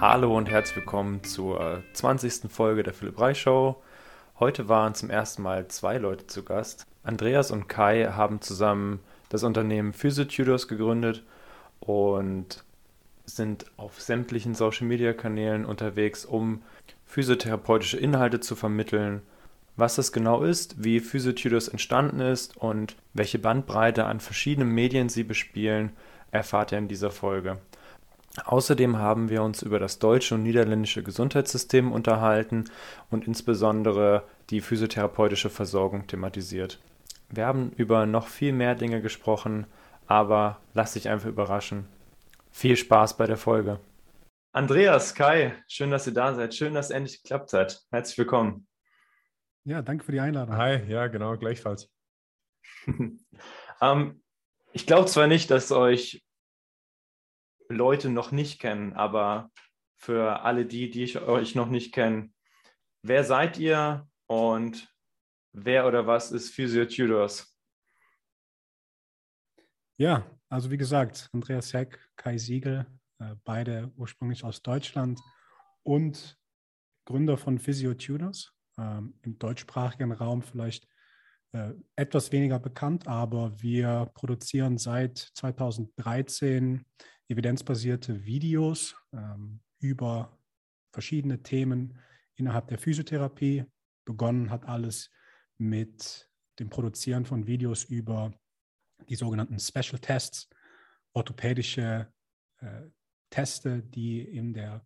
Hallo und herzlich willkommen zur 20. Folge der Philipp Reich Show. Heute waren zum ersten Mal zwei Leute zu Gast. Andreas und Kai haben zusammen das Unternehmen PhysioTutors gegründet und sind auf sämtlichen Social Media Kanälen unterwegs, um physiotherapeutische Inhalte zu vermitteln. Was das genau ist, wie PhysioTutors entstanden ist und welche Bandbreite an verschiedenen Medien sie bespielen, erfahrt ihr in dieser Folge. Außerdem haben wir uns über das deutsche und niederländische Gesundheitssystem unterhalten und insbesondere die physiotherapeutische Versorgung thematisiert. Wir haben über noch viel mehr Dinge gesprochen, aber lass dich einfach überraschen. Viel Spaß bei der Folge. Andreas, Kai, schön, dass ihr da seid. Schön, dass es endlich geklappt hat. Herzlich willkommen. Ja, danke für die Einladung. Hi, ja, genau, gleichfalls. ähm, ich glaube zwar nicht, dass euch Leute noch nicht kennen, aber für alle die, die ich euch noch nicht kenne, wer seid ihr und wer oder was ist Physio Tutors? Ja, also wie gesagt, Andreas Heck, Kai Siegel, äh, beide ursprünglich aus Deutschland und Gründer von Physio Tutors. Ähm, Im deutschsprachigen Raum vielleicht äh, etwas weniger bekannt, aber wir produzieren seit 2013 evidenzbasierte Videos ähm, über verschiedene Themen innerhalb der Physiotherapie. Begonnen hat alles mit dem Produzieren von Videos über die sogenannten Special Tests, orthopädische äh, Teste, die in der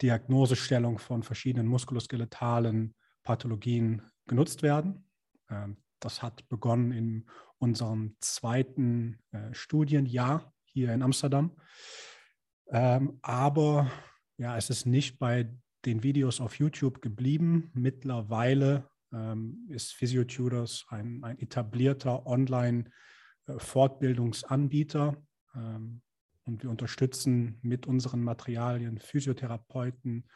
Diagnosestellung von verschiedenen muskuloskeletalen Pathologien genutzt werden. Ähm, das hat begonnen in unserem zweiten äh, Studienjahr hier in Amsterdam. Ähm, aber ja, es ist nicht bei den Videos auf YouTube geblieben. Mittlerweile ähm, ist PhysioTutors ein, ein etablierter Online-Fortbildungsanbieter ähm, und wir unterstützen mit unseren Materialien Physiotherapeuten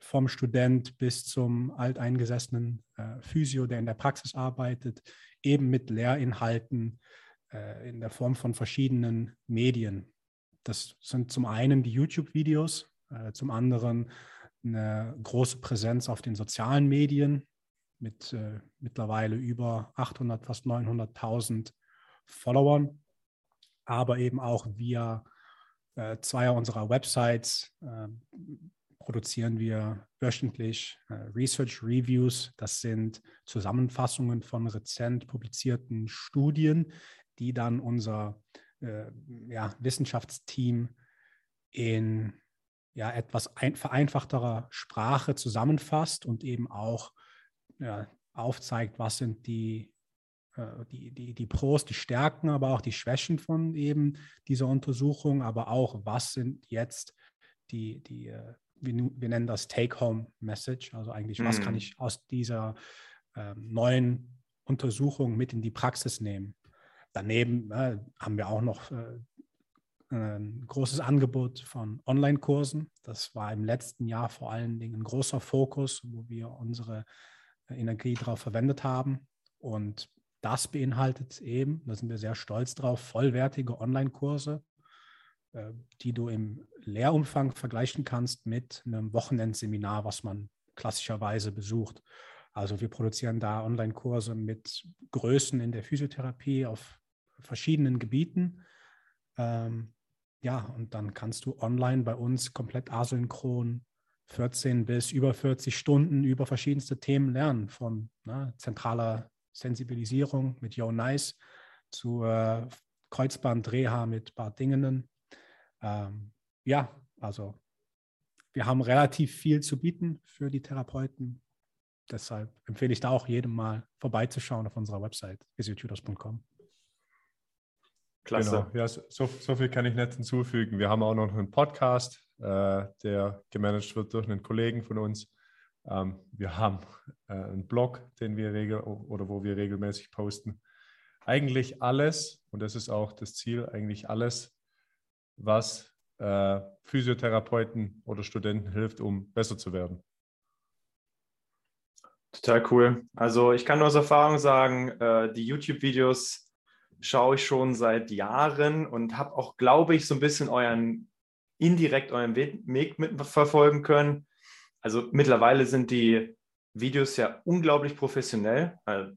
vom Student bis zum alteingesessenen äh, Physio, der in der Praxis arbeitet, eben mit Lehrinhalten, äh, in der Form von verschiedenen Medien. Das sind zum einen die YouTube-Videos, äh, zum anderen eine große Präsenz auf den sozialen Medien mit äh, mittlerweile über 800, fast 900.000 Followern, aber eben auch via äh, zweier unserer Websites äh, produzieren wir wöchentlich äh, Research Reviews. Das sind Zusammenfassungen von rezent publizierten Studien, die dann unser äh, ja, Wissenschaftsteam in ja, etwas ein, vereinfachterer Sprache zusammenfasst und eben auch ja, aufzeigt, was sind die, äh, die, die, die Pros, die Stärken, aber auch die Schwächen von eben dieser Untersuchung, aber auch, was sind jetzt die, die äh, wir, wir nennen das Take-Home-Message, also eigentlich, was kann mhm. ich aus dieser äh, neuen Untersuchung mit in die Praxis nehmen. Daneben äh, haben wir auch noch äh, ein großes Angebot von Online-Kursen. Das war im letzten Jahr vor allen Dingen ein großer Fokus, wo wir unsere äh, Energie darauf verwendet haben. Und das beinhaltet eben, da sind wir sehr stolz drauf, vollwertige Online-Kurse, die du im Lehrumfang vergleichen kannst mit einem Wochenendseminar, was man klassischerweise besucht. Also wir produzieren da Online-Kurse mit Größen in der Physiotherapie auf verschiedenen Gebieten. Ähm, ja, und dann kannst du online bei uns komplett asynchron 14 bis über 40 Stunden über verschiedenste Themen lernen, von ne, zentraler Sensibilisierung mit Yo Nice zu äh, Kreuzband-Reha mit Bart Dingenen. Ähm, ja, also wir haben relativ viel zu bieten für die Therapeuten. Deshalb empfehle ich da auch jedem mal vorbeizuschauen auf unserer Website physiotutors.com. Klasse. Genau. Ja, so, so, viel kann ich nicht hinzufügen. Wir haben auch noch einen Podcast, äh, der gemanagt wird durch einen Kollegen von uns. Ähm, wir haben äh, einen Blog, den wir regel oder wo wir regelmäßig posten. Eigentlich alles, und das ist auch das Ziel, eigentlich alles, was äh, Physiotherapeuten oder Studenten hilft, um besser zu werden. Total cool. Also ich kann nur aus Erfahrung sagen, äh, die YouTube-Videos schaue ich schon seit Jahren und habe auch, glaube ich, so ein bisschen euren indirekt euren Weg mitverfolgen können. Also mittlerweile sind die Videos ja unglaublich professionell, also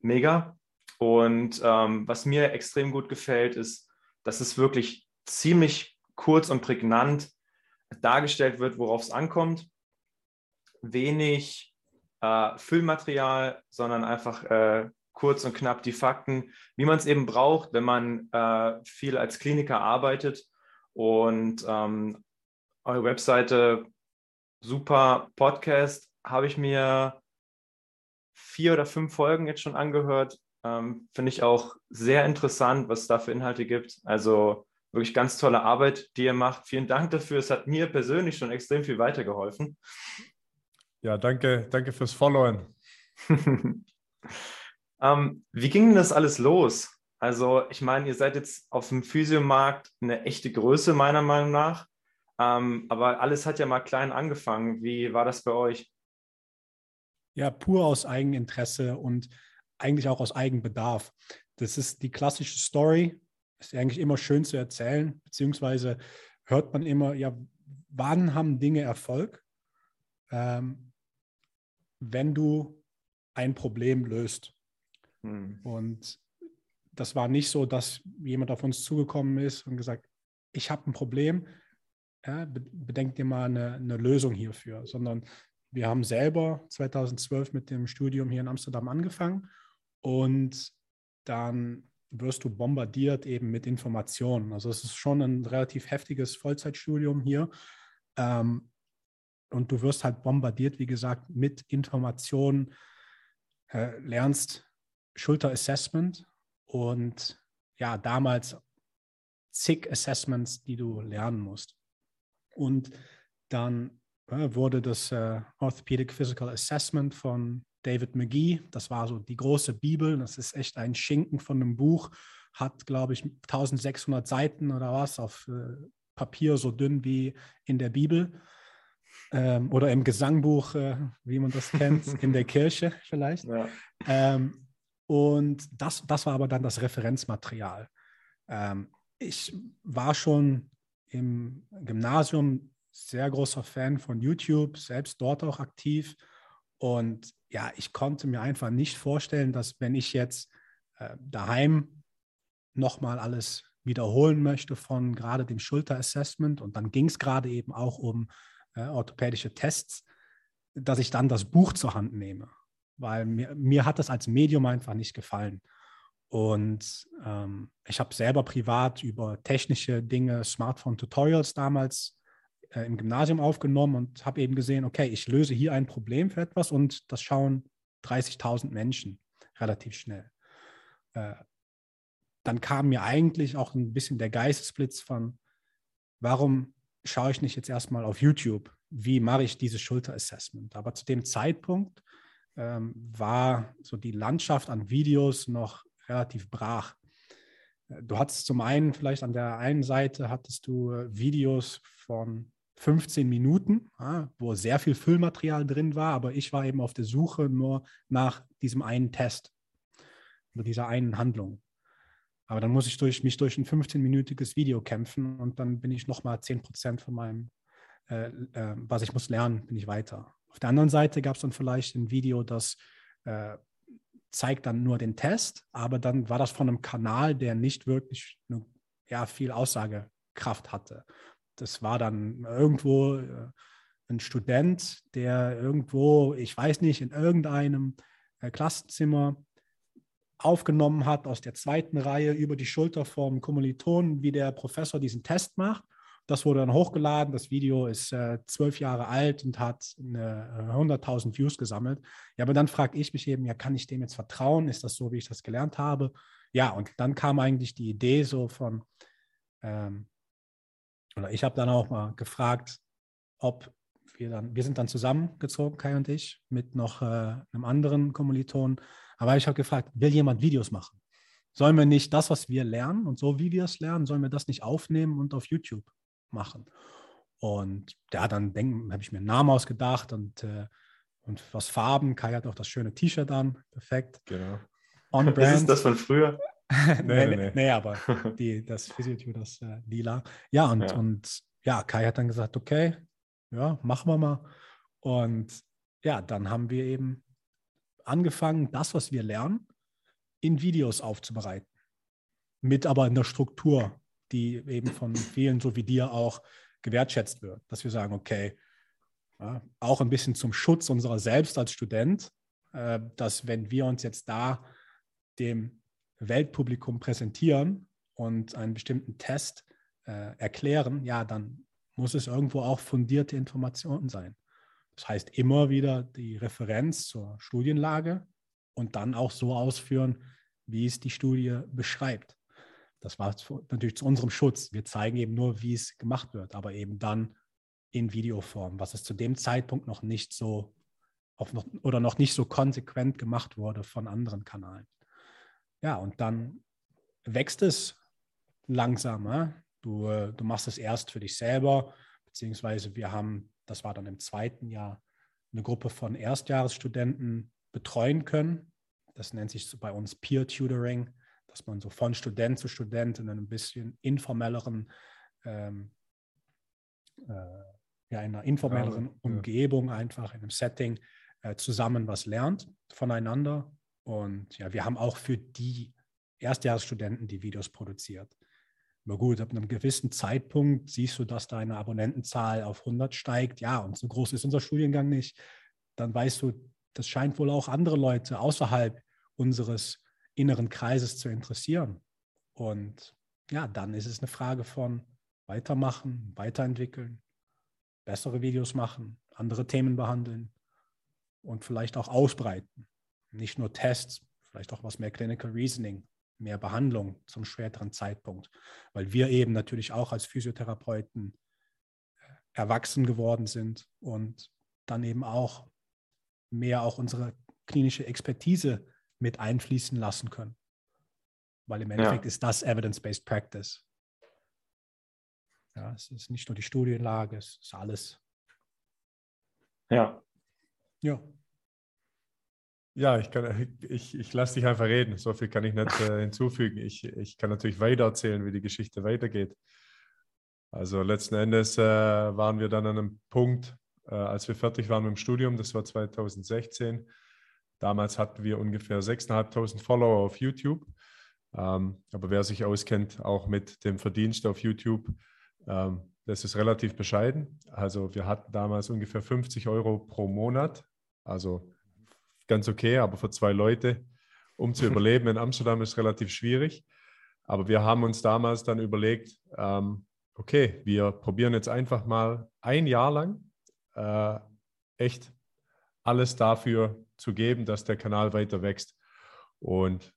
mega. Und ähm, was mir extrem gut gefällt, ist, dass es wirklich ziemlich kurz und prägnant dargestellt wird, worauf es ankommt. Wenig äh, Füllmaterial, sondern einfach äh, kurz und knapp die Fakten, wie man es eben braucht, wenn man äh, viel als Kliniker arbeitet. Und ähm, eure Webseite, super Podcast, habe ich mir vier oder fünf Folgen jetzt schon angehört. Ähm, Finde ich auch sehr interessant, was es da für Inhalte gibt. Also wirklich ganz tolle Arbeit, die ihr macht. Vielen Dank dafür. Es hat mir persönlich schon extrem viel weitergeholfen. Ja, danke, danke fürs Followen. ähm, wie ging denn das alles los? Also, ich meine, ihr seid jetzt auf dem Physiomarkt eine echte Größe, meiner Meinung nach. Ähm, aber alles hat ja mal klein angefangen. Wie war das bei euch? Ja, pur aus Eigeninteresse und eigentlich auch aus Eigenbedarf. Das ist die klassische Story ist eigentlich immer schön zu erzählen, beziehungsweise hört man immer, ja, wann haben Dinge Erfolg? Ähm, wenn du ein Problem löst. Hm. Und das war nicht so, dass jemand auf uns zugekommen ist und gesagt, ich habe ein Problem, ja, bedenkt dir mal eine, eine Lösung hierfür, sondern wir haben selber 2012 mit dem Studium hier in Amsterdam angefangen und dann wirst du bombardiert eben mit Informationen. Also es ist schon ein relativ heftiges Vollzeitstudium hier. Ähm, und du wirst halt bombardiert, wie gesagt, mit Informationen, äh, lernst Schulterassessment und ja, damals zig Assessments, die du lernen musst. Und dann äh, wurde das äh, Orthopedic Physical Assessment von David McGee. Das war so die große Bibel. Das ist echt ein Schinken von einem Buch. Hat, glaube ich, 1600 Seiten oder was auf äh, Papier so dünn wie in der Bibel. Ähm, oder im Gesangbuch, äh, wie man das kennt, in der Kirche vielleicht. Ja. Ähm, und das, das war aber dann das Referenzmaterial. Ähm, ich war schon im Gymnasium sehr großer Fan von YouTube, selbst dort auch aktiv. Und ja, ich konnte mir einfach nicht vorstellen, dass wenn ich jetzt äh, daheim nochmal alles wiederholen möchte von gerade dem Schulterassessment und dann ging es gerade eben auch um äh, orthopädische Tests, dass ich dann das Buch zur Hand nehme, weil mir, mir hat das als Medium einfach nicht gefallen. Und ähm, ich habe selber privat über technische Dinge, Smartphone-Tutorials damals äh, im Gymnasium aufgenommen und habe eben gesehen, okay, ich löse hier ein Problem für etwas und das schauen 30.000 Menschen relativ schnell. Äh, dann kam mir eigentlich auch ein bisschen der Geistesblitz von, warum schaue ich nicht jetzt erstmal auf YouTube? Wie mache ich dieses Schulterassessment? Aber zu dem Zeitpunkt ähm, war so die Landschaft an Videos noch relativ brach. Äh, du hattest zum einen vielleicht an der einen Seite hattest du äh, Videos von 15 Minuten, wo sehr viel Füllmaterial drin war, aber ich war eben auf der Suche nur nach diesem einen Test oder dieser einen Handlung. Aber dann muss ich durch, mich durch ein 15-minütiges Video kämpfen und dann bin ich nochmal 10 Prozent von meinem, äh, äh, was ich muss lernen, bin ich weiter. Auf der anderen Seite gab es dann vielleicht ein Video, das äh, zeigt dann nur den Test, aber dann war das von einem Kanal, der nicht wirklich eine, ja, viel Aussagekraft hatte das war dann irgendwo äh, ein Student, der irgendwo, ich weiß nicht, in irgendeinem äh, Klassenzimmer aufgenommen hat aus der zweiten Reihe über die Schulter vom Kommilitonen, wie der Professor diesen Test macht. Das wurde dann hochgeladen. Das Video ist äh, zwölf Jahre alt und hat 100.000 Views gesammelt. Ja, aber dann frage ich mich eben, ja, kann ich dem jetzt vertrauen? Ist das so, wie ich das gelernt habe? Ja, und dann kam eigentlich die Idee so von, ähm, oder ich habe dann auch mal gefragt, ob wir dann, wir sind dann zusammengezogen, Kai und ich, mit noch äh, einem anderen Kommiliton. Aber ich habe gefragt, will jemand Videos machen? Sollen wir nicht das, was wir lernen und so wie wir es lernen, sollen wir das nicht aufnehmen und auf YouTube machen? Und ja, dann habe ich mir einen Namen ausgedacht und, äh, und was Farben. Kai hat auch das schöne T-Shirt an. Perfekt. Genau. On brand. Das ist das von früher. nee, nee, nee. nee, aber die, das Physiotür, das äh, Lila. Ja, und, ja. und ja, Kai hat dann gesagt, okay, ja, machen wir mal. Und ja, dann haben wir eben angefangen, das, was wir lernen, in Videos aufzubereiten. Mit aber in der Struktur, die eben von vielen, so wie dir auch, gewertschätzt wird. Dass wir sagen, okay, ja, auch ein bisschen zum Schutz unserer selbst als Student, äh, dass wenn wir uns jetzt da dem Weltpublikum präsentieren und einen bestimmten Test äh, erklären, ja, dann muss es irgendwo auch fundierte Informationen sein. Das heißt, immer wieder die Referenz zur Studienlage und dann auch so ausführen, wie es die Studie beschreibt. Das war natürlich zu unserem Schutz. Wir zeigen eben nur, wie es gemacht wird, aber eben dann in Videoform, was es zu dem Zeitpunkt noch nicht so noch, oder noch nicht so konsequent gemacht wurde von anderen Kanalen. Ja, und dann wächst es langsam. Du, äh, du machst es erst für dich selber, beziehungsweise wir haben, das war dann im zweiten Jahr, eine Gruppe von Erstjahresstudenten betreuen können. Das nennt sich bei uns Peer Tutoring, dass man so von Student zu Student in einem bisschen informelleren, ähm, äh, ja, in einer informelleren ja, Umgebung, einfach in einem Setting äh, zusammen was lernt voneinander. Und ja, wir haben auch für die Erstjahresstudenten die Videos produziert. Aber gut, ab einem gewissen Zeitpunkt siehst du, dass deine Abonnentenzahl auf 100 steigt. Ja, und so groß ist unser Studiengang nicht. Dann weißt du, das scheint wohl auch andere Leute außerhalb unseres inneren Kreises zu interessieren. Und ja, dann ist es eine Frage von weitermachen, weiterentwickeln, bessere Videos machen, andere Themen behandeln und vielleicht auch ausbreiten. Nicht nur Tests, vielleicht auch was mehr Clinical Reasoning, mehr Behandlung zum späteren Zeitpunkt, weil wir eben natürlich auch als Physiotherapeuten äh, erwachsen geworden sind und dann eben auch mehr auch unsere klinische Expertise mit einfließen lassen können. Weil im Endeffekt ja. ist das Evidence-Based Practice. Ja, es ist nicht nur die Studienlage, es ist alles. Ja. Ja. Ja, ich, kann, ich, ich lasse dich einfach reden. So viel kann ich nicht äh, hinzufügen. Ich, ich kann natürlich weiter erzählen, wie die Geschichte weitergeht. Also letzten Endes äh, waren wir dann an einem Punkt, äh, als wir fertig waren mit dem Studium, das war 2016. Damals hatten wir ungefähr 6.500 Follower auf YouTube. Ähm, aber wer sich auskennt, auch mit dem Verdienst auf YouTube, ähm, das ist relativ bescheiden. Also wir hatten damals ungefähr 50 Euro pro Monat. Also ganz okay, aber für zwei Leute, um zu überleben in Amsterdam, ist relativ schwierig. Aber wir haben uns damals dann überlegt, ähm, okay, wir probieren jetzt einfach mal ein Jahr lang äh, echt alles dafür zu geben, dass der Kanal weiter wächst. Und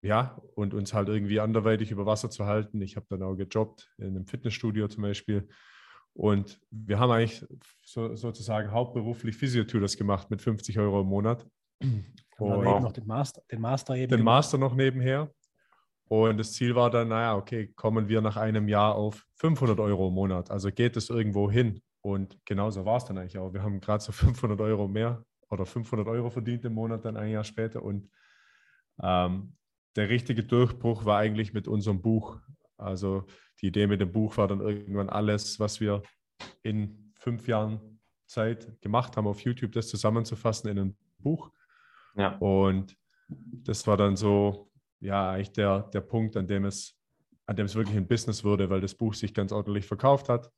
ja, und uns halt irgendwie anderweitig über Wasser zu halten. Ich habe dann auch gejobbt in einem Fitnessstudio zum Beispiel. Und wir haben eigentlich so, sozusagen hauptberuflich Physiotutors gemacht mit 50 Euro im Monat. Und eben noch den Master, den Master eben. Den Master noch nebenher. Und das Ziel war dann, naja, okay, kommen wir nach einem Jahr auf 500 Euro im Monat. Also geht es irgendwo hin. Und genauso war es dann eigentlich auch. Wir haben gerade so 500 Euro mehr oder 500 Euro verdient im Monat dann ein Jahr später. Und ähm, der richtige Durchbruch war eigentlich mit unserem Buch. Also die Idee mit dem Buch war dann irgendwann alles, was wir in fünf Jahren Zeit gemacht haben auf YouTube, das zusammenzufassen in ein Buch. Ja. Und das war dann so, ja, eigentlich der, der Punkt, an dem es, an dem es wirklich ein Business wurde, weil das Buch sich ganz ordentlich verkauft hat.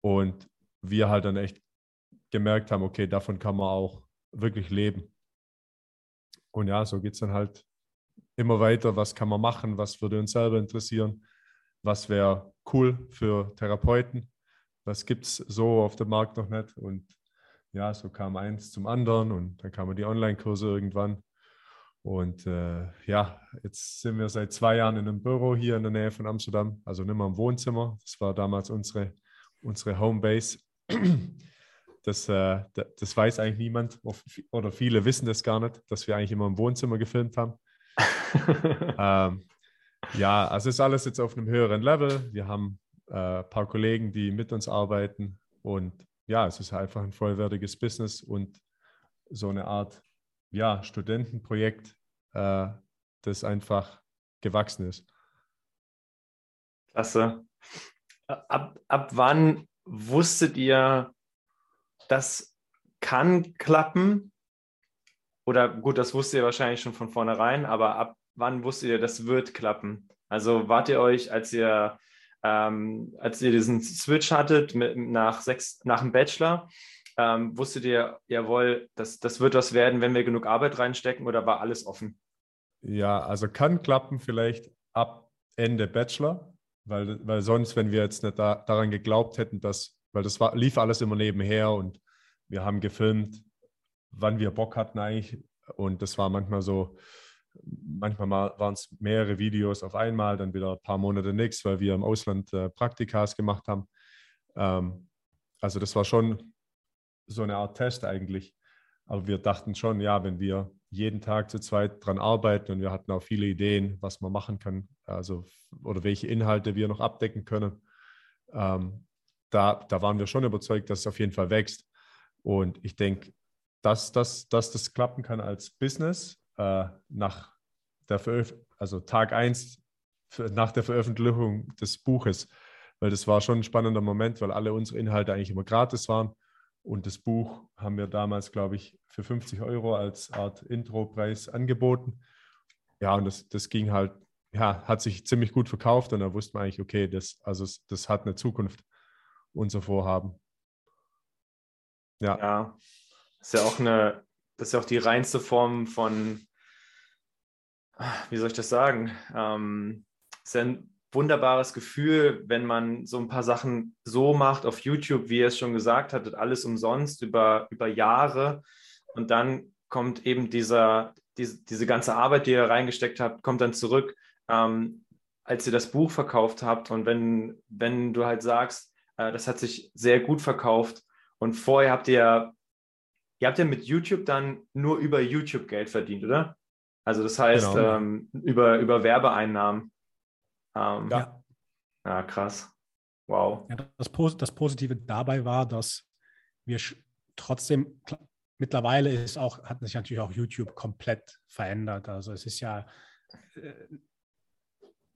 Und wir halt dann echt gemerkt haben, okay, davon kann man auch wirklich leben. Und ja, so geht es dann halt immer weiter. Was kann man machen? Was würde uns selber interessieren? Was wäre cool für Therapeuten? Was gibt es so auf dem Markt noch nicht? Und ja, so kam eins zum anderen und dann kamen die Online-Kurse irgendwann. Und äh, ja, jetzt sind wir seit zwei Jahren in einem Büro hier in der Nähe von Amsterdam, also nicht mehr im Wohnzimmer. Das war damals unsere, unsere Homebase. Das, äh, das weiß eigentlich niemand oder viele wissen das gar nicht, dass wir eigentlich immer im Wohnzimmer gefilmt haben. ähm, ja, also ist alles jetzt auf einem höheren Level. Wir haben äh, ein paar Kollegen, die mit uns arbeiten und ja, es ist einfach ein vollwertiges Business und so eine Art ja, Studentenprojekt, äh, das einfach gewachsen ist. Klasse. ab, ab wann wusstet ihr, das kann klappen? Oder gut, das wusstet ihr wahrscheinlich schon von vornherein, aber ab wann wusstet ihr, das wird klappen? Also wart ihr euch, als ihr, ähm, als ihr diesen Switch hattet mit, nach, sechs, nach dem Bachelor, ähm, wusstet ihr, jawohl, das, das wird was werden, wenn wir genug Arbeit reinstecken oder war alles offen? Ja, also kann klappen vielleicht ab Ende Bachelor, weil, weil sonst, wenn wir jetzt nicht da, daran geglaubt hätten, dass, weil das war, lief alles immer nebenher und wir haben gefilmt, wann wir Bock hatten eigentlich und das war manchmal so, manchmal waren es mehrere Videos auf einmal, dann wieder ein paar Monate nichts, weil wir im Ausland äh, Praktikas gemacht haben. Ähm, also das war schon so eine Art Test eigentlich. Aber wir dachten schon, ja, wenn wir jeden Tag zu zweit dran arbeiten und wir hatten auch viele Ideen, was man machen kann, also oder welche Inhalte wir noch abdecken können, ähm, da, da waren wir schon überzeugt, dass es auf jeden Fall wächst. Und ich denke, dass, dass, dass das klappen kann als Business äh, nach der Veröf also Tag 1 nach der Veröffentlichung des Buches, weil das war schon ein spannender Moment, weil alle unsere Inhalte eigentlich immer gratis waren und das Buch haben wir damals, glaube ich, für 50 Euro als Art Intro-Preis angeboten. Ja, und das, das ging halt, ja, hat sich ziemlich gut verkauft und da wusste man eigentlich, okay, das, also das hat eine Zukunft, unser Vorhaben. Ja. ja, ist ja auch eine, das ist ja auch die reinste Form von, wie soll ich das sagen? Ähm, ist ja ein wunderbares Gefühl, wenn man so ein paar Sachen so macht auf YouTube, wie ihr es schon gesagt hattet, alles umsonst über, über Jahre. Und dann kommt eben dieser, diese, diese ganze Arbeit, die ihr reingesteckt habt, kommt dann zurück, ähm, als ihr das Buch verkauft habt. Und wenn, wenn du halt sagst, äh, das hat sich sehr gut verkauft und vorher habt ihr, ihr habt ja mit YouTube dann nur über YouTube Geld verdient, oder? Also das heißt, genau. ähm, über, über Werbeeinnahmen. Ähm, ja. ja, krass. Wow. Ja, das, das Positive dabei war, dass wir trotzdem, mittlerweile ist auch, hat sich natürlich auch YouTube komplett verändert. Also es ist ja äh,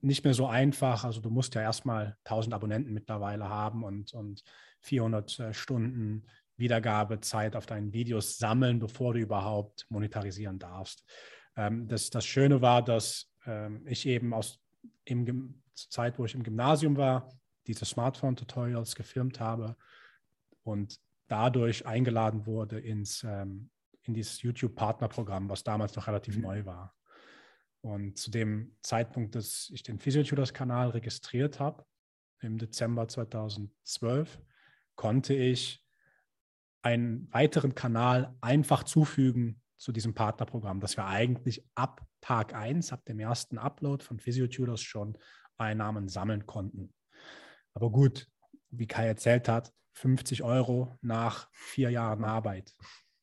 nicht mehr so einfach. Also du musst ja erstmal 1000 Abonnenten mittlerweile haben und, und 400 äh, Stunden Wiedergabezeit auf deinen Videos sammeln, bevor du überhaupt monetarisieren darfst. Ähm, das, das Schöne war, dass ähm, ich eben aus im, zur Zeit, wo ich im Gymnasium war, diese Smartphone-Tutorials gefilmt habe und dadurch eingeladen wurde ins, ähm, in dieses YouTube-Partnerprogramm, was damals noch relativ mhm. neu war. Und zu dem Zeitpunkt, dass ich den Physiotutors-Kanal registriert habe, im Dezember 2012, konnte ich einen weiteren Kanal einfach zufügen zu diesem Partnerprogramm, das wir eigentlich ab Tag 1, ab dem ersten Upload von Physiotutors schon Einnahmen sammeln konnten. Aber gut, wie Kai erzählt hat, 50 Euro nach vier Jahren Arbeit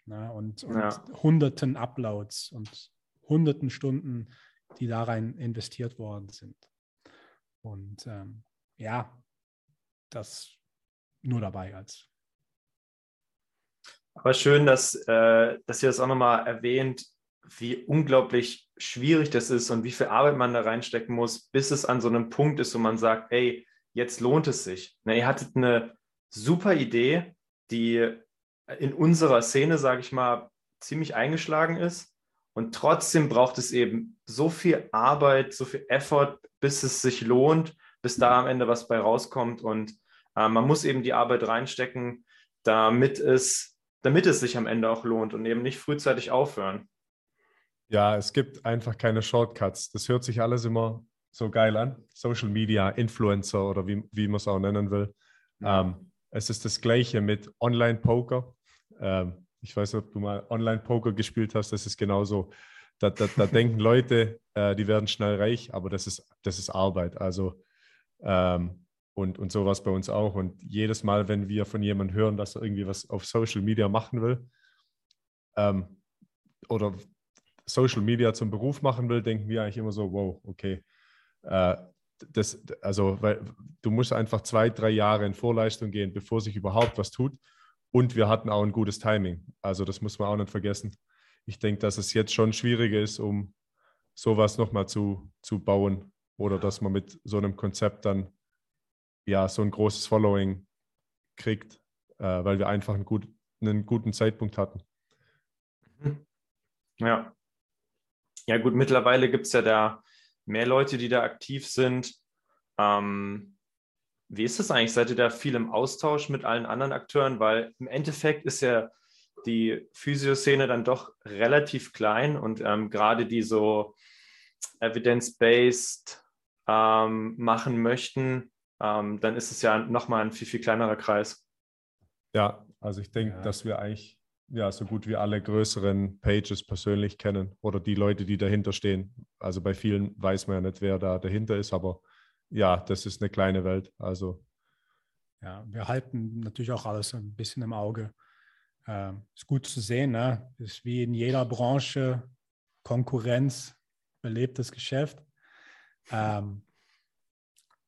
ne, und, und ja. hunderten Uploads und hunderten Stunden, die da rein investiert worden sind. Und ähm, ja, das nur dabei als aber schön, dass, äh, dass ihr das auch nochmal erwähnt, wie unglaublich schwierig das ist und wie viel Arbeit man da reinstecken muss, bis es an so einem Punkt ist, wo man sagt, ey, jetzt lohnt es sich. Na, ihr hattet eine super Idee, die in unserer Szene, sage ich mal, ziemlich eingeschlagen ist. Und trotzdem braucht es eben so viel Arbeit, so viel Effort, bis es sich lohnt, bis da am Ende was bei rauskommt. Und äh, man muss eben die Arbeit reinstecken, damit es damit es sich am Ende auch lohnt und eben nicht frühzeitig aufhören. Ja, es gibt einfach keine Shortcuts. Das hört sich alles immer so geil an. Social Media, Influencer oder wie, wie man es auch nennen will. Ja. Ähm, es ist das Gleiche mit Online-Poker. Ähm, ich weiß nicht, ob du mal Online-Poker gespielt hast. Das ist genauso. Da, da, da denken Leute, äh, die werden schnell reich, aber das ist, das ist Arbeit. Also ähm, und, und sowas bei uns auch. Und jedes Mal, wenn wir von jemandem hören, dass er irgendwie was auf Social Media machen will ähm, oder Social Media zum Beruf machen will, denken wir eigentlich immer so, wow, okay. Äh, das, also, weil du musst einfach zwei, drei Jahre in Vorleistung gehen, bevor sich überhaupt was tut. Und wir hatten auch ein gutes Timing. Also das muss man auch nicht vergessen. Ich denke, dass es jetzt schon schwieriger ist, um sowas nochmal zu, zu bauen oder dass man mit so einem Konzept dann ja so ein großes Following kriegt, äh, weil wir einfach einen, gut, einen guten Zeitpunkt hatten. Mhm. Ja. Ja, gut, mittlerweile gibt es ja da mehr Leute, die da aktiv sind. Ähm, wie ist das eigentlich? Seid ihr da viel im Austausch mit allen anderen Akteuren? Weil im Endeffekt ist ja die Physioszene dann doch relativ klein und ähm, gerade die so evidence-based ähm, machen möchten, ähm, dann ist es ja nochmal ein viel, viel kleinerer Kreis. Ja, also ich denke, ja. dass wir eigentlich ja, so gut wie alle größeren Pages persönlich kennen oder die Leute, die dahinter stehen. Also bei vielen weiß man ja nicht, wer da dahinter ist, aber ja, das ist eine kleine Welt. Also ja, wir halten natürlich auch alles ein bisschen im Auge. Äh, ist gut zu sehen, ne? Ist wie in jeder Branche Konkurrenz, belebtes Geschäft. Ähm,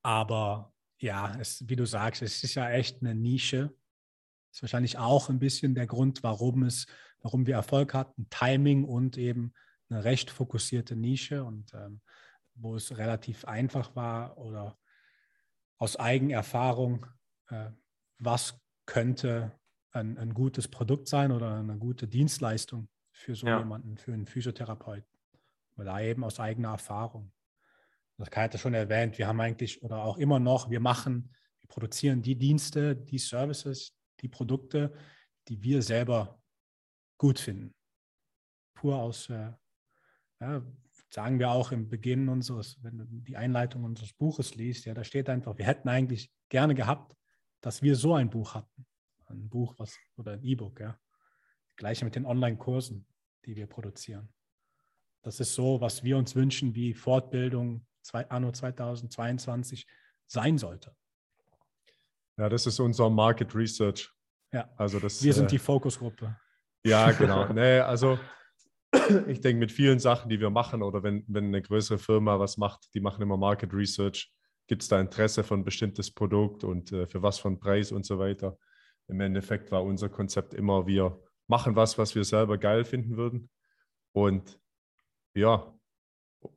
aber ja, es, wie du sagst, es ist ja echt eine Nische. Ist wahrscheinlich auch ein bisschen der Grund, warum es, warum wir Erfolg hatten. Timing und eben eine recht fokussierte Nische und ähm, wo es relativ einfach war oder aus Eigenerfahrung, äh, was könnte ein, ein, gutes Produkt sein oder eine gute Dienstleistung für so ja. jemanden, für einen Physiotherapeuten. Oder eben aus eigener Erfahrung. Das Kai hat ja schon erwähnt, wir haben eigentlich oder auch immer noch, wir machen, wir produzieren die Dienste, die Services, die Produkte, die wir selber gut finden. Pur aus, äh, ja, sagen wir auch im Beginn unseres, wenn du die Einleitung unseres Buches liest, ja, da steht einfach, wir hätten eigentlich gerne gehabt, dass wir so ein Buch hatten. Ein Buch was, oder ein E-Book, ja. Gleiche mit den Online-Kursen, die wir produzieren. Das ist so, was wir uns wünschen, wie Fortbildung anno 2022 sein sollte. Ja, das ist unser Market Research. Ja, also das, wir sind äh, die Fokusgruppe. Ja, genau. nee, also ich denke, mit vielen Sachen, die wir machen, oder wenn, wenn eine größere Firma was macht, die machen immer Market Research, gibt es da Interesse für ein bestimmtes Produkt und äh, für was von Preis und so weiter. Im Endeffekt war unser Konzept immer, wir machen was, was wir selber geil finden würden. Und ja,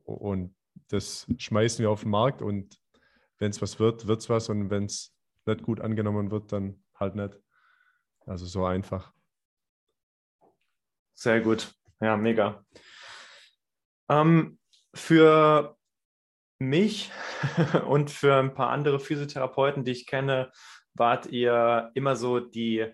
und das schmeißen wir auf den Markt und wenn es was wird, wird es was und wenn es nicht gut angenommen wird, dann halt nicht. Also so einfach. Sehr gut. Ja, mega. Ähm, für mich und für ein paar andere Physiotherapeuten, die ich kenne, wart ihr immer so die,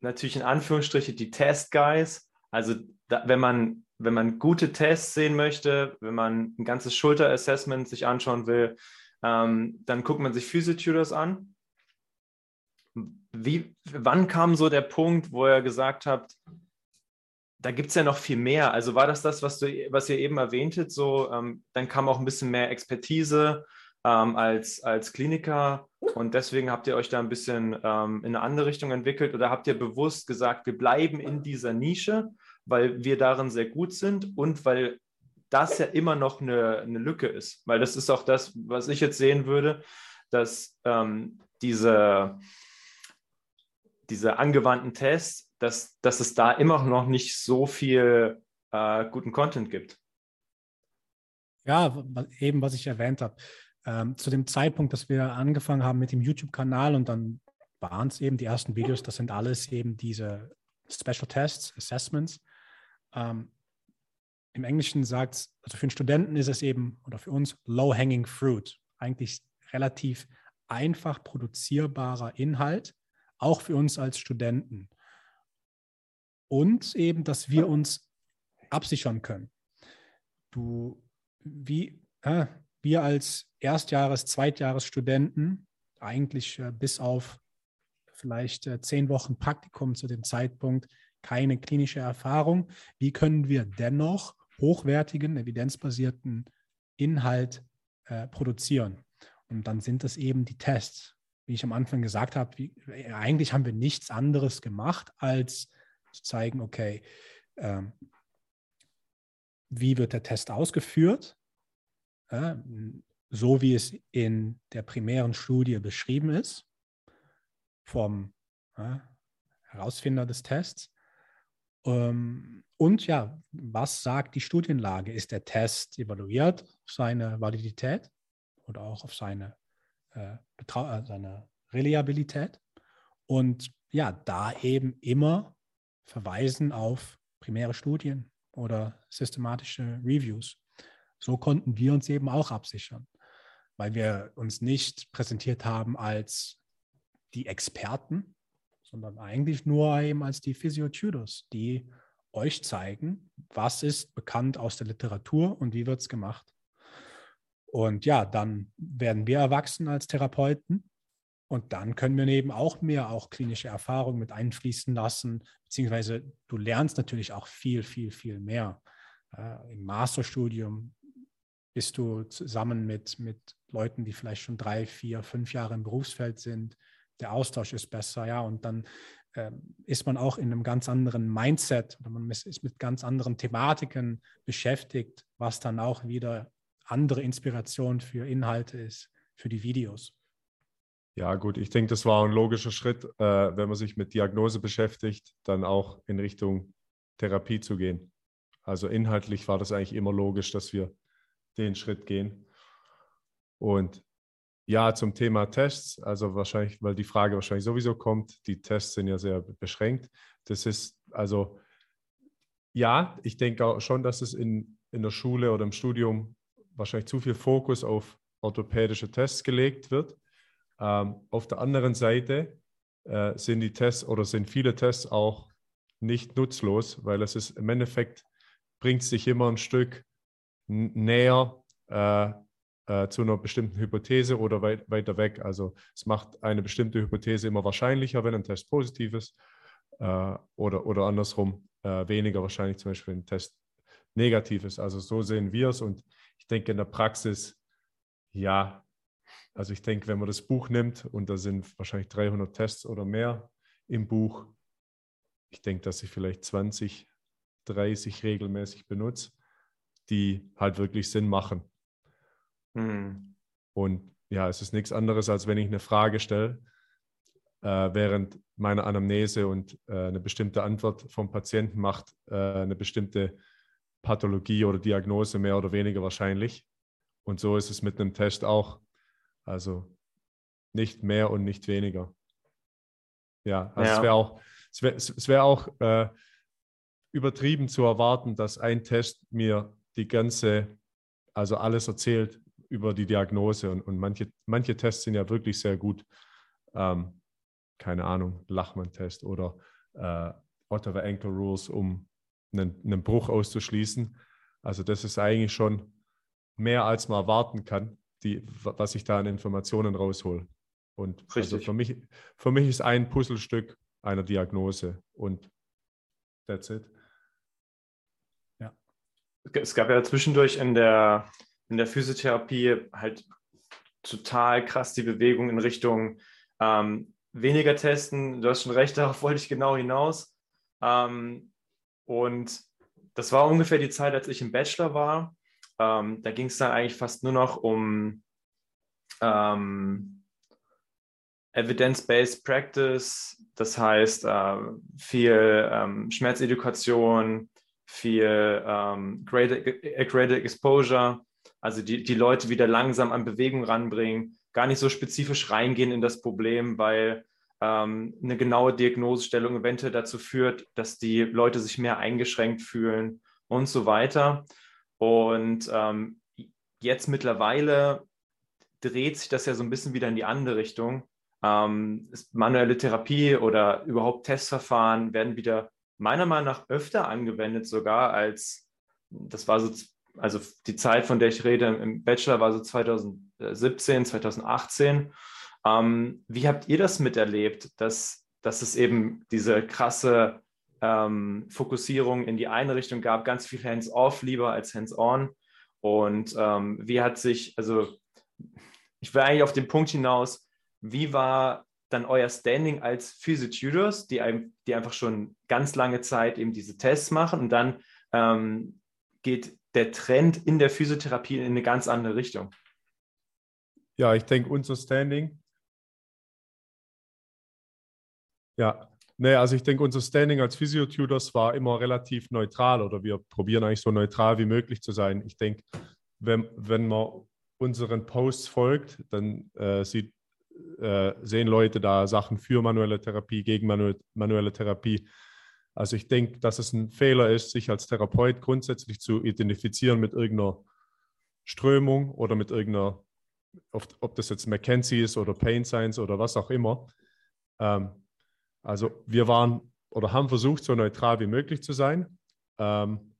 natürlich in Anführungsstriche, die Test-Guys. Also da, wenn man wenn man gute Tests sehen möchte, wenn man ein ganzes Schulter-Assessment sich anschauen will, ähm, dann guckt man sich Physiotutors an. Wie, wann kam so der Punkt, wo ihr gesagt habt, da gibt es ja noch viel mehr. Also war das das, was, du, was ihr eben erwähntet? So, ähm, dann kam auch ein bisschen mehr Expertise ähm, als, als Kliniker und deswegen habt ihr euch da ein bisschen ähm, in eine andere Richtung entwickelt oder habt ihr bewusst gesagt, wir bleiben in dieser Nische weil wir darin sehr gut sind und weil das ja immer noch eine, eine Lücke ist. Weil das ist auch das, was ich jetzt sehen würde, dass ähm, diese, diese angewandten Tests, dass, dass es da immer noch nicht so viel äh, guten Content gibt. Ja, eben was ich erwähnt habe. Ähm, zu dem Zeitpunkt, dass wir angefangen haben mit dem YouTube-Kanal und dann waren es eben die ersten Videos, das sind alles eben diese Special Tests, Assessments. Ähm, Im Englischen sagt es, also für einen Studenten ist es eben, oder für uns, low-hanging fruit. Eigentlich relativ einfach produzierbarer Inhalt, auch für uns als Studenten. Und eben, dass wir uns absichern können. Du, wie, äh, wir als Erstjahres-, Zweitjahresstudenten, eigentlich äh, bis auf vielleicht äh, zehn Wochen Praktikum zu dem Zeitpunkt, keine klinische Erfahrung. Wie können wir dennoch hochwertigen, evidenzbasierten Inhalt äh, produzieren? Und dann sind das eben die Tests. Wie ich am Anfang gesagt habe, wie, eigentlich haben wir nichts anderes gemacht, als zu zeigen, okay, ähm, wie wird der Test ausgeführt, äh, so wie es in der primären Studie beschrieben ist, vom äh, Herausfinder des Tests. Ähm, und ja, was sagt die Studienlage? Ist der Test evaluiert auf seine Validität oder auch auf seine äh, seine Reliabilität und ja, da eben immer verweisen auf primäre Studien oder systematische Reviews. So konnten wir uns eben auch absichern, weil wir uns nicht präsentiert haben als die Experten, sondern eigentlich nur eben als die Physiotudors, die euch zeigen, was ist bekannt aus der Literatur und wie wird es gemacht. Und ja, dann werden wir erwachsen als Therapeuten und dann können wir eben auch mehr auch klinische Erfahrung mit einfließen lassen, beziehungsweise du lernst natürlich auch viel, viel, viel mehr. Äh, Im Masterstudium bist du zusammen mit, mit Leuten, die vielleicht schon drei, vier, fünf Jahre im Berufsfeld sind. Der Austausch ist besser, ja. Und dann ähm, ist man auch in einem ganz anderen Mindset oder man ist mit ganz anderen Thematiken beschäftigt, was dann auch wieder andere Inspiration für Inhalte ist, für die Videos. Ja, gut, ich denke, das war ein logischer Schritt, äh, wenn man sich mit Diagnose beschäftigt, dann auch in Richtung Therapie zu gehen. Also inhaltlich war das eigentlich immer logisch, dass wir den Schritt gehen. Und ja, zum Thema Tests, also wahrscheinlich, weil die Frage wahrscheinlich sowieso kommt, die Tests sind ja sehr beschränkt. Das ist also, ja, ich denke auch schon, dass es in, in der Schule oder im Studium wahrscheinlich zu viel Fokus auf orthopädische Tests gelegt wird. Ähm, auf der anderen Seite äh, sind die Tests oder sind viele Tests auch nicht nutzlos, weil es ist im Endeffekt bringt sich immer ein Stück näher äh, äh, zu einer bestimmten Hypothese oder weit, weiter weg. Also es macht eine bestimmte Hypothese immer wahrscheinlicher, wenn ein Test positiv ist äh, oder, oder andersrum äh, weniger wahrscheinlich, zum Beispiel, wenn ein Test negativ ist. Also so sehen wir es und ich denke in der Praxis, ja, also ich denke, wenn man das Buch nimmt und da sind wahrscheinlich 300 Tests oder mehr im Buch, ich denke, dass ich vielleicht 20, 30 regelmäßig benutze, die halt wirklich Sinn machen. Mhm. Und ja, es ist nichts anderes, als wenn ich eine Frage stelle, äh, während meiner Anamnese und äh, eine bestimmte Antwort vom Patienten macht äh, eine bestimmte Pathologie oder Diagnose mehr oder weniger wahrscheinlich. Und so ist es mit einem Test auch. Also nicht mehr und nicht weniger. Ja, also ja. es wäre auch, es wär, es wär auch äh, übertrieben zu erwarten, dass ein Test mir die ganze, also alles erzählt über die Diagnose. Und, und manche, manche Tests sind ja wirklich sehr gut. Ähm, keine Ahnung, Lachmann-Test oder äh, Ottawa Ankle Rules, um einen, einen Bruch auszuschließen. Also das ist eigentlich schon mehr, als man erwarten kann, die, was ich da an Informationen raushol. Und also für, mich, für mich ist ein Puzzlestück einer Diagnose und that's it. Ja. Es gab ja zwischendurch in der, in der Physiotherapie halt total krass die Bewegung in Richtung ähm, weniger testen. Du hast schon recht, darauf wollte ich genau hinaus. Ähm, und das war ungefähr die Zeit, als ich im Bachelor war. Ähm, da ging es dann eigentlich fast nur noch um ähm, Evidence-Based Practice, das heißt äh, viel ähm, Schmerzedukation, viel ähm, graded, Exposure, also die, die Leute wieder langsam an Bewegung ranbringen, gar nicht so spezifisch reingehen in das Problem, weil ähm, eine genaue Diagnosestellung eventuell dazu führt, dass die Leute sich mehr eingeschränkt fühlen und so weiter. Und ähm, jetzt mittlerweile dreht sich das ja so ein bisschen wieder in die andere Richtung. Ähm, manuelle Therapie oder überhaupt Testverfahren werden wieder meiner Meinung nach öfter angewendet, sogar als das war so, also die Zeit, von der ich rede im Bachelor war so 2017, 2018. Ähm, wie habt ihr das miterlebt, dass, dass es eben diese krasse ähm, Fokussierung in die eine Richtung gab, ganz viel Hands-off lieber als Hands-on? Und ähm, wie hat sich, also ich will eigentlich auf den Punkt hinaus, wie war dann euer Standing als Physio-Tutors, die, die einfach schon ganz lange Zeit eben diese Tests machen und dann ähm, geht der Trend in der Physiotherapie in eine ganz andere Richtung? Ja, ich denke, unser Standing Ja, nee, also ich denke, unser Standing als Physiotutors war immer relativ neutral oder wir probieren eigentlich so neutral wie möglich zu sein. Ich denke, wenn, wenn man unseren Posts folgt, dann äh, sieht, äh, sehen Leute da Sachen für manuelle Therapie, gegen manu manuelle Therapie. Also ich denke, dass es ein Fehler ist, sich als Therapeut grundsätzlich zu identifizieren mit irgendeiner Strömung oder mit irgendeiner, ob das jetzt McKenzie ist oder Pain Science oder was auch immer. Ähm, also wir waren oder haben versucht, so neutral wie möglich zu sein. Ähm,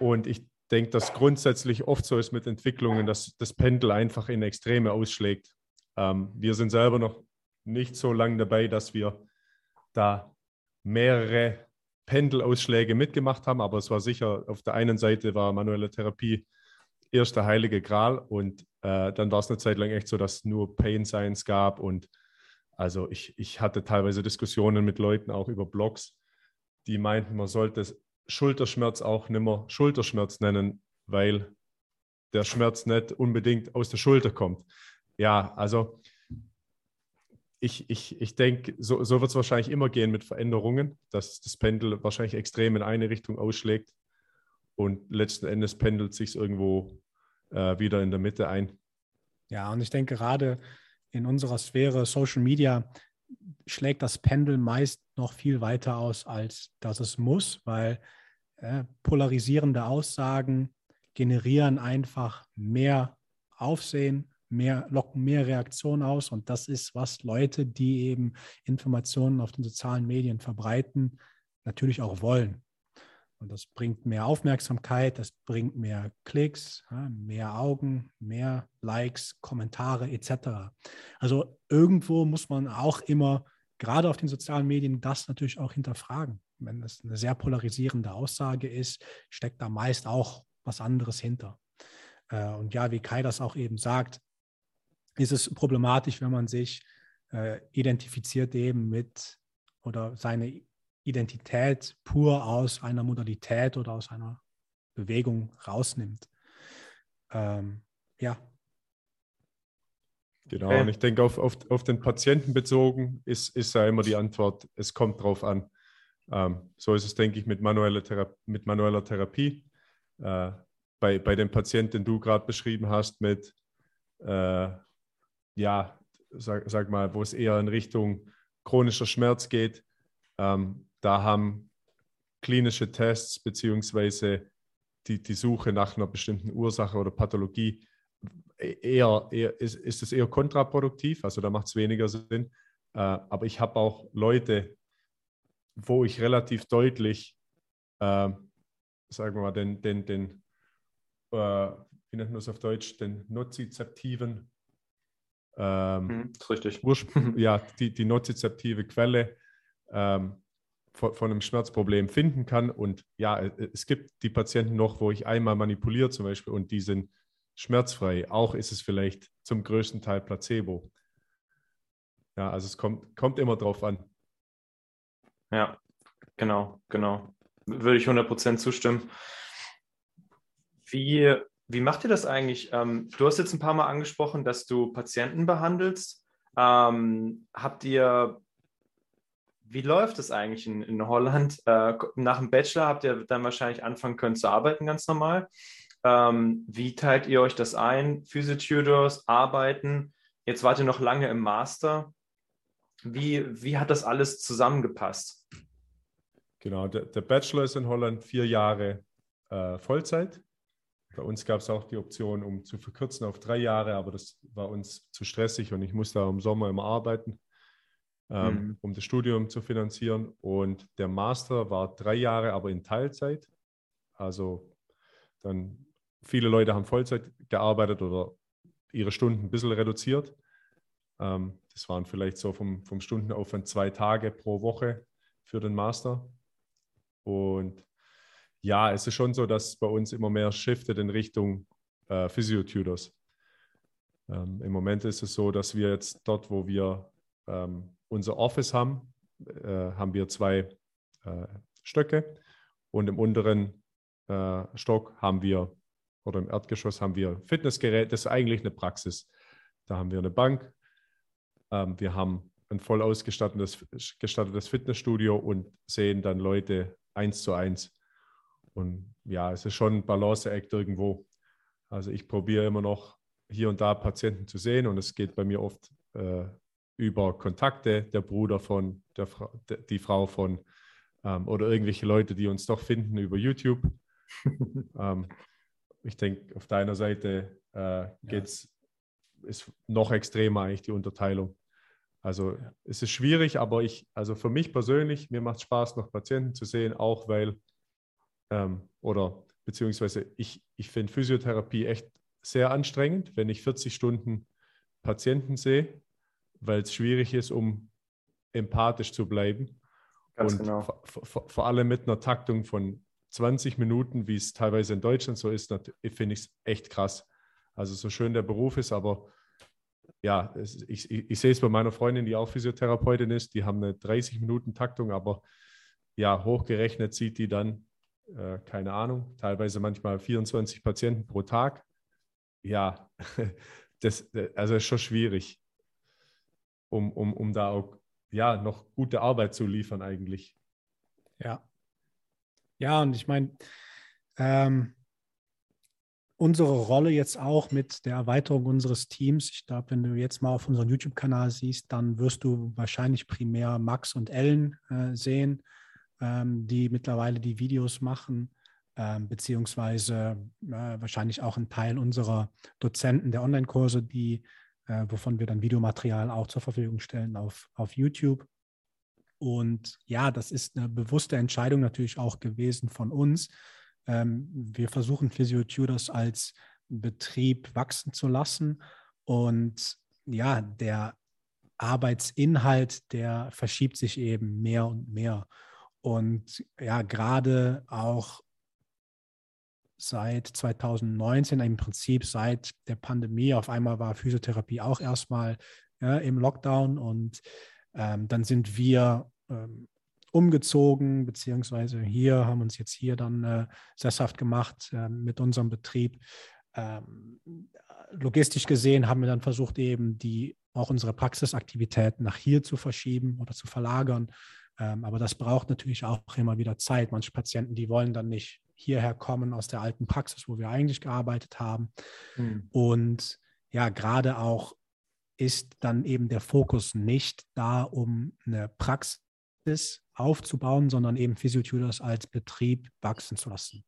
und ich denke, dass grundsätzlich oft so ist mit Entwicklungen, dass das Pendel einfach in Extreme ausschlägt. Ähm, wir sind selber noch nicht so lange dabei, dass wir da mehrere Pendelausschläge mitgemacht haben, aber es war sicher, auf der einen Seite war manuelle Therapie erster heilige Gral und äh, dann war es eine Zeit lang echt so, dass nur Pain Science gab und also ich, ich hatte teilweise Diskussionen mit Leuten auch über Blogs, die meinten, man sollte Schulterschmerz auch nicht mehr Schulterschmerz nennen, weil der Schmerz nicht unbedingt aus der Schulter kommt. Ja, also ich, ich, ich denke, so, so wird es wahrscheinlich immer gehen mit Veränderungen, dass das Pendel wahrscheinlich extrem in eine Richtung ausschlägt und letzten Endes pendelt sich irgendwo äh, wieder in der Mitte ein. Ja, und ich denke gerade in unserer Sphäre Social Media schlägt das Pendel meist noch viel weiter aus, als dass es muss, weil äh, polarisierende Aussagen generieren einfach mehr Aufsehen, mehr, locken mehr Reaktionen aus. Und das ist, was Leute, die eben Informationen auf den sozialen Medien verbreiten, natürlich auch wollen. Und das bringt mehr Aufmerksamkeit, das bringt mehr Klicks, mehr Augen, mehr Likes, Kommentare etc. Also irgendwo muss man auch immer, gerade auf den sozialen Medien, das natürlich auch hinterfragen. Wenn es eine sehr polarisierende Aussage ist, steckt da meist auch was anderes hinter. Äh, und ja, wie Kai das auch eben sagt, ist es problematisch, wenn man sich äh, identifiziert eben mit oder seine Identität pur aus einer Modalität oder aus einer Bewegung rausnimmt. Ähm, ja. Genau, okay. und ich denke, auf, auf, auf den Patienten bezogen ist, ist ja immer die Antwort, es kommt drauf an. Ähm, so ist es, denke ich, mit manueller, Thera mit manueller Therapie. Äh, bei, bei dem Patienten, den du gerade beschrieben hast, mit äh, ja, sag, sag mal, wo es eher in Richtung chronischer Schmerz geht, ähm, da haben klinische Tests beziehungsweise die, die Suche nach einer bestimmten Ursache oder Pathologie eher, eher ist, ist es eher kontraproduktiv, also da macht es weniger Sinn. Äh, aber ich habe auch Leute, wo ich relativ deutlich, äh, sagen wir mal, den, den, den äh, wie nennt man das auf Deutsch, den nozizeptiven ähm, mhm, richtig. ja, die, die nozizeptive Quelle ähm, von, von, einem Schmerzproblem finden kann. Und ja, es gibt die Patienten noch, wo ich einmal manipuliere zum Beispiel und die sind schmerzfrei. Auch ist es vielleicht zum größten Teil Placebo. Ja, also es kommt, kommt immer drauf an. Ja, genau, genau. Würde ich 100% zustimmen. Wie wie macht ihr das eigentlich? Ähm, du hast jetzt ein paar Mal angesprochen, dass du Patienten behandelst. Ähm, habt ihr, wie läuft es eigentlich in, in Holland? Äh, nach dem Bachelor habt ihr dann wahrscheinlich anfangen können zu arbeiten, ganz normal. Ähm, wie teilt ihr euch das ein? Physiotutors, Arbeiten. Jetzt wart ihr noch lange im Master. Wie, wie hat das alles zusammengepasst? Genau, der, der Bachelor ist in Holland vier Jahre äh, Vollzeit bei uns gab es auch die Option, um zu verkürzen auf drei Jahre, aber das war uns zu stressig und ich musste im Sommer immer arbeiten, ähm, mhm. um das Studium zu finanzieren. Und der Master war drei Jahre, aber in Teilzeit. Also dann viele Leute haben Vollzeit gearbeitet oder ihre Stunden ein bisschen reduziert. Ähm, das waren vielleicht so vom, vom Stundenaufwand zwei Tage pro Woche für den Master. Und ja, es ist schon so, dass bei uns immer mehr shiftet in Richtung äh, Physiotutors. Ähm, Im Moment ist es so, dass wir jetzt dort, wo wir ähm, unser Office haben, äh, haben wir zwei äh, Stöcke und im unteren äh, Stock haben wir oder im Erdgeschoss haben wir Fitnessgerät. Das ist eigentlich eine Praxis. Da haben wir eine Bank. Ähm, wir haben ein voll ausgestattetes gestattetes Fitnessstudio und sehen dann Leute eins zu eins. Und ja, es ist schon ein Balanceact irgendwo. Also ich probiere immer noch hier und da Patienten zu sehen und es geht bei mir oft äh, über Kontakte, der Bruder von, der Fra die Frau von ähm, oder irgendwelche Leute, die uns doch finden über YouTube. ähm, ich denke, auf deiner Seite äh, geht's, ja. ist noch extremer eigentlich die Unterteilung. Also ja. es ist schwierig, aber ich, also für mich persönlich, mir macht es Spaß, noch Patienten zu sehen, auch weil, ähm, oder beziehungsweise ich, ich finde Physiotherapie echt sehr anstrengend, wenn ich 40 Stunden Patienten sehe, weil es schwierig ist, um empathisch zu bleiben. Ganz und genau. vor, vor allem mit einer Taktung von 20 Minuten, wie es teilweise in Deutschland so ist, finde ich es echt krass. Also so schön der Beruf ist, aber ja, es, ich, ich, ich, sehe es bei meiner Freundin, die auch Physiotherapeutin ist, die haben eine 30-Minuten-Taktung, aber ja, hochgerechnet sieht die dann, äh, keine Ahnung, teilweise manchmal 24 Patienten pro Tag. Ja, das also ist schon schwierig, um, um, um da auch ja, noch gute Arbeit zu liefern eigentlich. Ja. Ja, und ich meine, ähm, unsere Rolle jetzt auch mit der Erweiterung unseres Teams, ich glaube, wenn du jetzt mal auf unserem YouTube-Kanal siehst, dann wirst du wahrscheinlich primär Max und Ellen äh, sehen, ähm, die mittlerweile die Videos machen, ähm, beziehungsweise äh, wahrscheinlich auch ein Teil unserer Dozenten der Online-Kurse, die, äh, wovon wir dann Videomaterial auch zur Verfügung stellen auf, auf YouTube. Und ja, das ist eine bewusste Entscheidung natürlich auch gewesen von uns, ähm, wir versuchen Physiotudors als Betrieb wachsen zu lassen. Und ja, der Arbeitsinhalt, der verschiebt sich eben mehr und mehr. Und ja, gerade auch seit 2019, im Prinzip seit der Pandemie, auf einmal war Physiotherapie auch erstmal ja, im Lockdown und ähm, dann sind wir ähm, umgezogen, beziehungsweise hier haben uns jetzt hier dann äh, sesshaft gemacht äh, mit unserem Betrieb. Ähm, logistisch gesehen haben wir dann versucht, eben die auch unsere Praxisaktivitäten nach hier zu verschieben oder zu verlagern. Ähm, aber das braucht natürlich auch immer wieder Zeit. Manche Patienten, die wollen dann nicht hierher kommen aus der alten Praxis, wo wir eigentlich gearbeitet haben. Mhm. Und ja, gerade auch ist dann eben der Fokus nicht da, um eine Praxis aufzubauen, sondern eben Physiotudors als Betrieb wachsen zu lassen.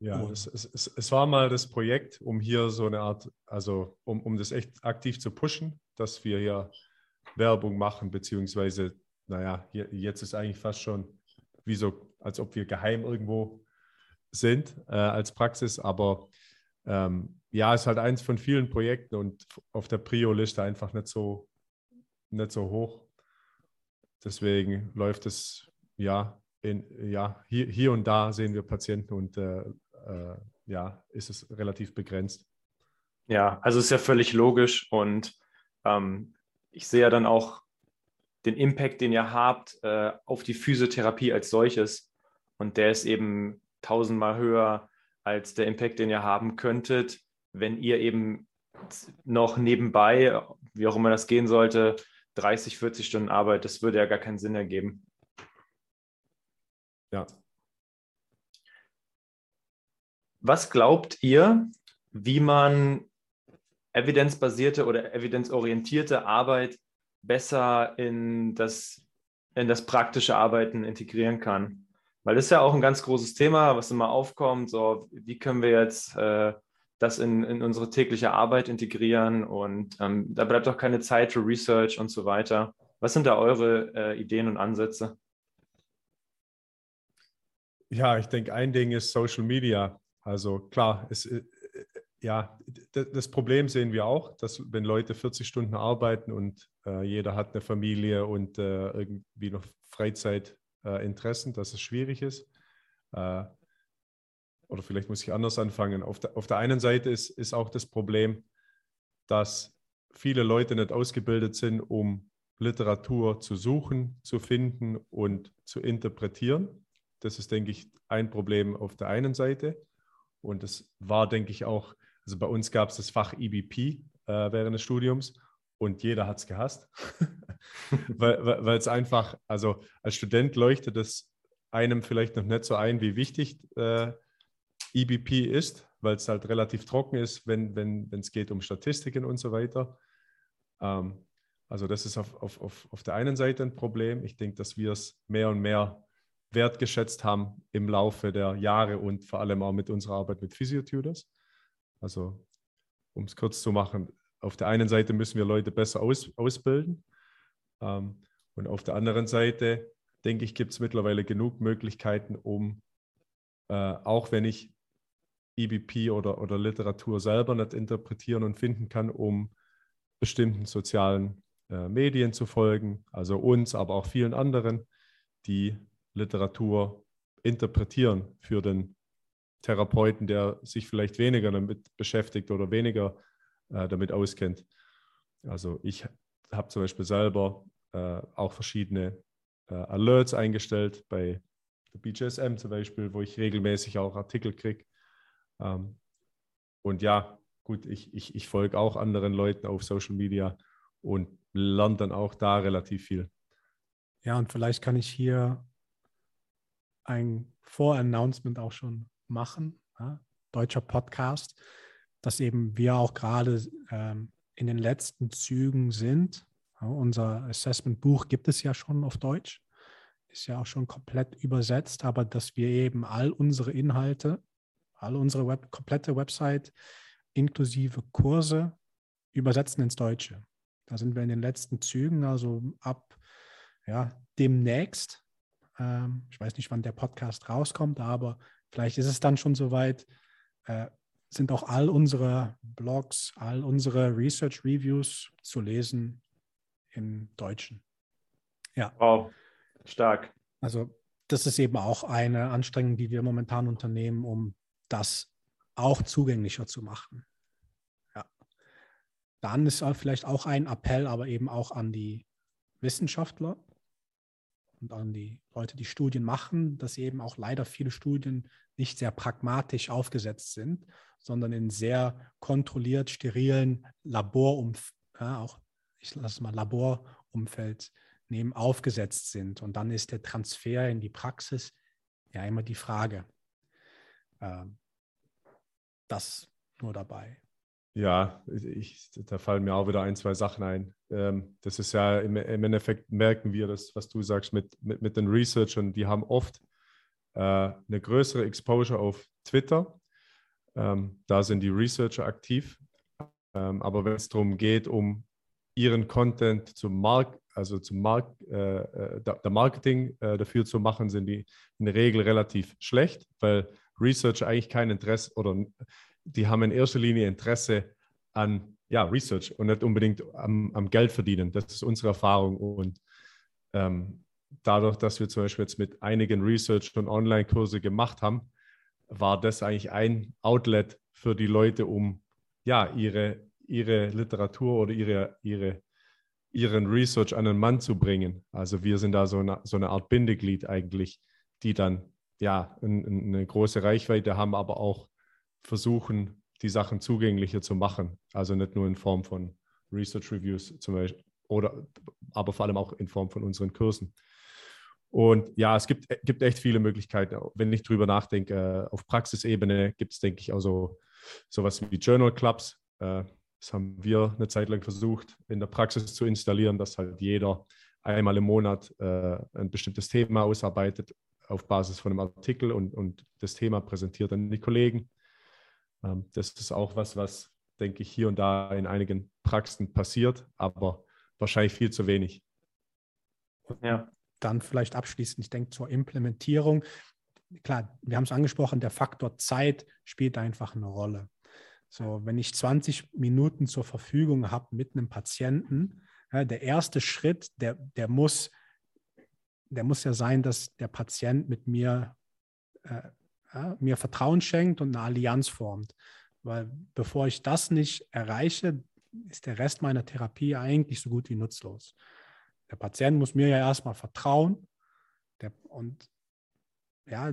Ja, es, es, es, war mal das Projekt, um hier so eine Art, also um, um das echt aktiv zu pushen, dass wir hier Werbung machen, beziehungsweise, naja, jetzt ist eigentlich fast schon wie so, als ob wir geheim irgendwo sind äh, als Praxis, aber ähm, ja, ist halt eins von vielen Projekten und auf der Prio-Liste einfach nicht so, nicht so hoch. Deswegen läuft es ja, in, ja hier, hier und da sehen wir Patienten und äh, äh, ja, ist es relativ begrenzt. Ja, also ist ja völlig logisch und ähm, ich sehe ja dann auch den Impact, den ihr habt äh, auf die Physiotherapie als solches und der ist eben tausendmal höher als der Impact, den ihr haben könntet, wenn ihr eben noch nebenbei, wie auch immer das gehen sollte, 30, 40 Stunden Arbeit, das würde ja gar keinen Sinn ergeben. Ja. Was glaubt ihr, wie man evidenzbasierte oder evidenzorientierte Arbeit besser in das, in das praktische Arbeiten integrieren kann? Weil das ist ja auch ein ganz großes Thema, was immer aufkommt. So, wie können wir jetzt äh, das in, in unsere tägliche Arbeit integrieren und ähm, da bleibt auch keine Zeit für Research und so weiter. Was sind da eure äh, Ideen und Ansätze? Ja, ich denke, ein Ding ist Social Media. Also klar, es, äh, ja, das Problem sehen wir auch, dass wenn Leute 40 Stunden arbeiten und äh, jeder hat eine Familie und äh, irgendwie noch Freizeitinteressen, dass es schwierig ist. Äh, oder vielleicht muss ich anders anfangen. Auf der, auf der einen Seite ist, ist auch das Problem, dass viele Leute nicht ausgebildet sind, um Literatur zu suchen, zu finden und zu interpretieren. Das ist, denke ich, ein Problem auf der einen Seite. Und das war, denke ich, auch, also bei uns gab es das Fach IBP äh, während des Studiums und jeder hat es gehasst, weil, es einfach, also als Student leuchtet es einem vielleicht noch nicht so ein, wie wichtig äh, EBP ist, weil es halt relativ trocken ist, wenn wenn es geht um Statistiken und so weiter. Ähm, also das ist auf, auf, auf, auf der einen Seite ein Problem. Ich denke, dass wir es mehr und mehr wertgeschätzt haben im Laufe der Jahre und vor allem auch mit unserer Arbeit mit Physiotutors. Also um es kurz zu machen, auf der einen Seite müssen wir Leute besser aus, ausbilden ähm, und auf der anderen Seite, denke ich, gibt es mittlerweile genug Möglichkeiten, um, äh, auch wenn ich EBP oder, oder Literatur selber nicht interpretieren und finden kann, um bestimmten sozialen äh, Medien zu folgen, also uns, aber auch vielen anderen, die Literatur interpretieren für den Therapeuten, der sich vielleicht weniger damit beschäftigt oder weniger äh, damit auskennt. Also ich habe zum Beispiel selber äh, auch verschiedene äh, Alerts eingestellt bei der BJSM zum Beispiel, wo ich regelmäßig auch Artikel kriege. Ähm, und ja, gut, ich, ich, ich folge auch anderen Leuten auf Social Media und lerne dann auch da relativ viel. Ja, und vielleicht kann ich hier ein Vorannouncement auch schon machen, ja? deutscher Podcast, dass eben wir auch gerade ähm, in den letzten Zügen sind. Ja, unser Assessment-Buch gibt es ja schon auf Deutsch, ist ja auch schon komplett übersetzt, aber dass wir eben all unsere Inhalte, all unsere Web komplette Website inklusive Kurse übersetzen ins Deutsche. Da sind wir in den letzten Zügen, also ab ja, demnächst. Ähm, ich weiß nicht, wann der Podcast rauskommt, aber vielleicht ist es dann schon soweit. Äh, sind auch all unsere Blogs, all unsere Research Reviews zu lesen im Deutschen. Ja. Wow, stark. Also das ist eben auch eine Anstrengung, die wir momentan unternehmen, um das auch zugänglicher zu machen. Ja. Dann ist vielleicht auch ein Appell, aber eben auch an die Wissenschaftler und an die Leute, die Studien machen, dass eben auch leider viele Studien nicht sehr pragmatisch aufgesetzt sind, sondern in sehr kontrolliert, sterilen Laborumfeld, ja, auch ich lasse mal Laborumfeld nehmen, aufgesetzt sind. Und dann ist der Transfer in die Praxis ja immer die Frage. Ähm, das nur dabei. Ja, ich, da fallen mir auch wieder ein, zwei Sachen ein. Ähm, das ist ja im, im, Endeffekt merken wir das, was du sagst mit, mit, mit den Researchern, die haben oft äh, eine größere Exposure auf Twitter. Ähm, da sind die Researcher aktiv. Ähm, aber wenn es darum geht, um ihren Content zum Markt, also zum Markt, äh, äh der Marketing äh, dafür zu machen, sind die in der Regel relativ schlecht, weil Researcher eigentlich kein Interesse oder die haben in erster Linie Interesse an ja, Research und nicht unbedingt am, am Geld verdienen. Das ist unsere Erfahrung. Und ähm, dadurch, dass wir zum Beispiel jetzt mit einigen Research- und Online-Kurse gemacht haben, war das eigentlich ein Outlet für die Leute, um ja, ihre, ihre Literatur oder ihre, ihre, ihren Research an den Mann zu bringen. Also wir sind da so eine, so eine Art Bindeglied eigentlich, die dann ja eine große Reichweite haben, aber auch versuchen, die Sachen zugänglicher zu machen. Also nicht nur in Form von Research Reviews zum Beispiel, oder, aber vor allem auch in Form von unseren Kursen. Und ja, es gibt, gibt echt viele Möglichkeiten. Wenn ich drüber nachdenke, auf Praxisebene gibt es, denke ich, auch so sowas wie Journal Clubs. Äh, das haben wir eine Zeit lang versucht, in der Praxis zu installieren, dass halt jeder einmal im Monat äh, ein bestimmtes Thema ausarbeitet auf Basis von einem Artikel und, und das Thema präsentiert an die Kollegen. Ähm, das ist auch was, was, denke ich, hier und da in einigen Praxen passiert, aber wahrscheinlich viel zu wenig. Ja. Dann vielleicht abschließend, ich denke zur Implementierung. Klar, wir haben es angesprochen, der Faktor Zeit spielt einfach eine Rolle. So, wenn ich 20 Minuten zur Verfügung habe mit einem Patienten, ja, der erste Schritt, der, der, muss, der muss ja sein, dass der Patient mit mir äh, ja, mir Vertrauen schenkt und eine Allianz formt. Weil bevor ich das nicht erreiche, ist der Rest meiner Therapie eigentlich so gut wie nutzlos. Der Patient muss mir ja erstmal vertrauen. Der, und ja,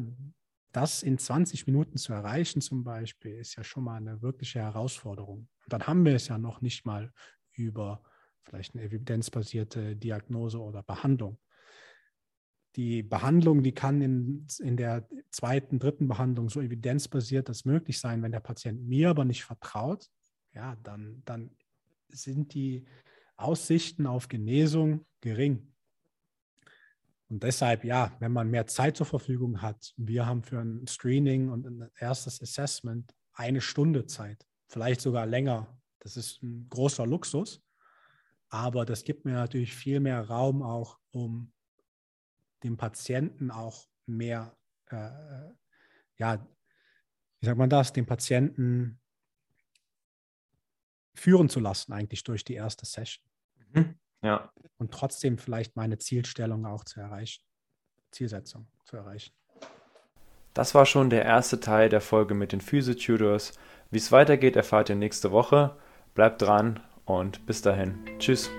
das in 20 Minuten zu erreichen zum Beispiel, ist ja schon mal eine wirkliche Herausforderung. Und dann haben wir es ja noch nicht mal über vielleicht eine evidenzbasierte Diagnose oder Behandlung. Die Behandlung, die kann in, in der zweiten, dritten Behandlung so evidenzbasiert das möglich sein. Wenn der Patient mir aber nicht vertraut, ja, dann, dann sind die Aussichten auf Genesung gering. Und deshalb, ja, wenn man mehr Zeit zur Verfügung hat, wir haben für ein Screening und ein erstes Assessment eine Stunde Zeit, vielleicht sogar länger. Das ist ein großer Luxus, aber das gibt mir natürlich viel mehr Raum auch, um dem Patienten auch mehr, äh, ja, wie sagt man das, den Patienten führen zu lassen, eigentlich durch die erste Session. Mhm. Ja. Und trotzdem vielleicht meine Zielstellung auch zu erreichen, Zielsetzung zu erreichen. Das war schon der erste Teil der Folge mit den Physio-Tutors. Wie es weitergeht, erfahrt ihr nächste Woche. Bleibt dran und bis dahin. Tschüss.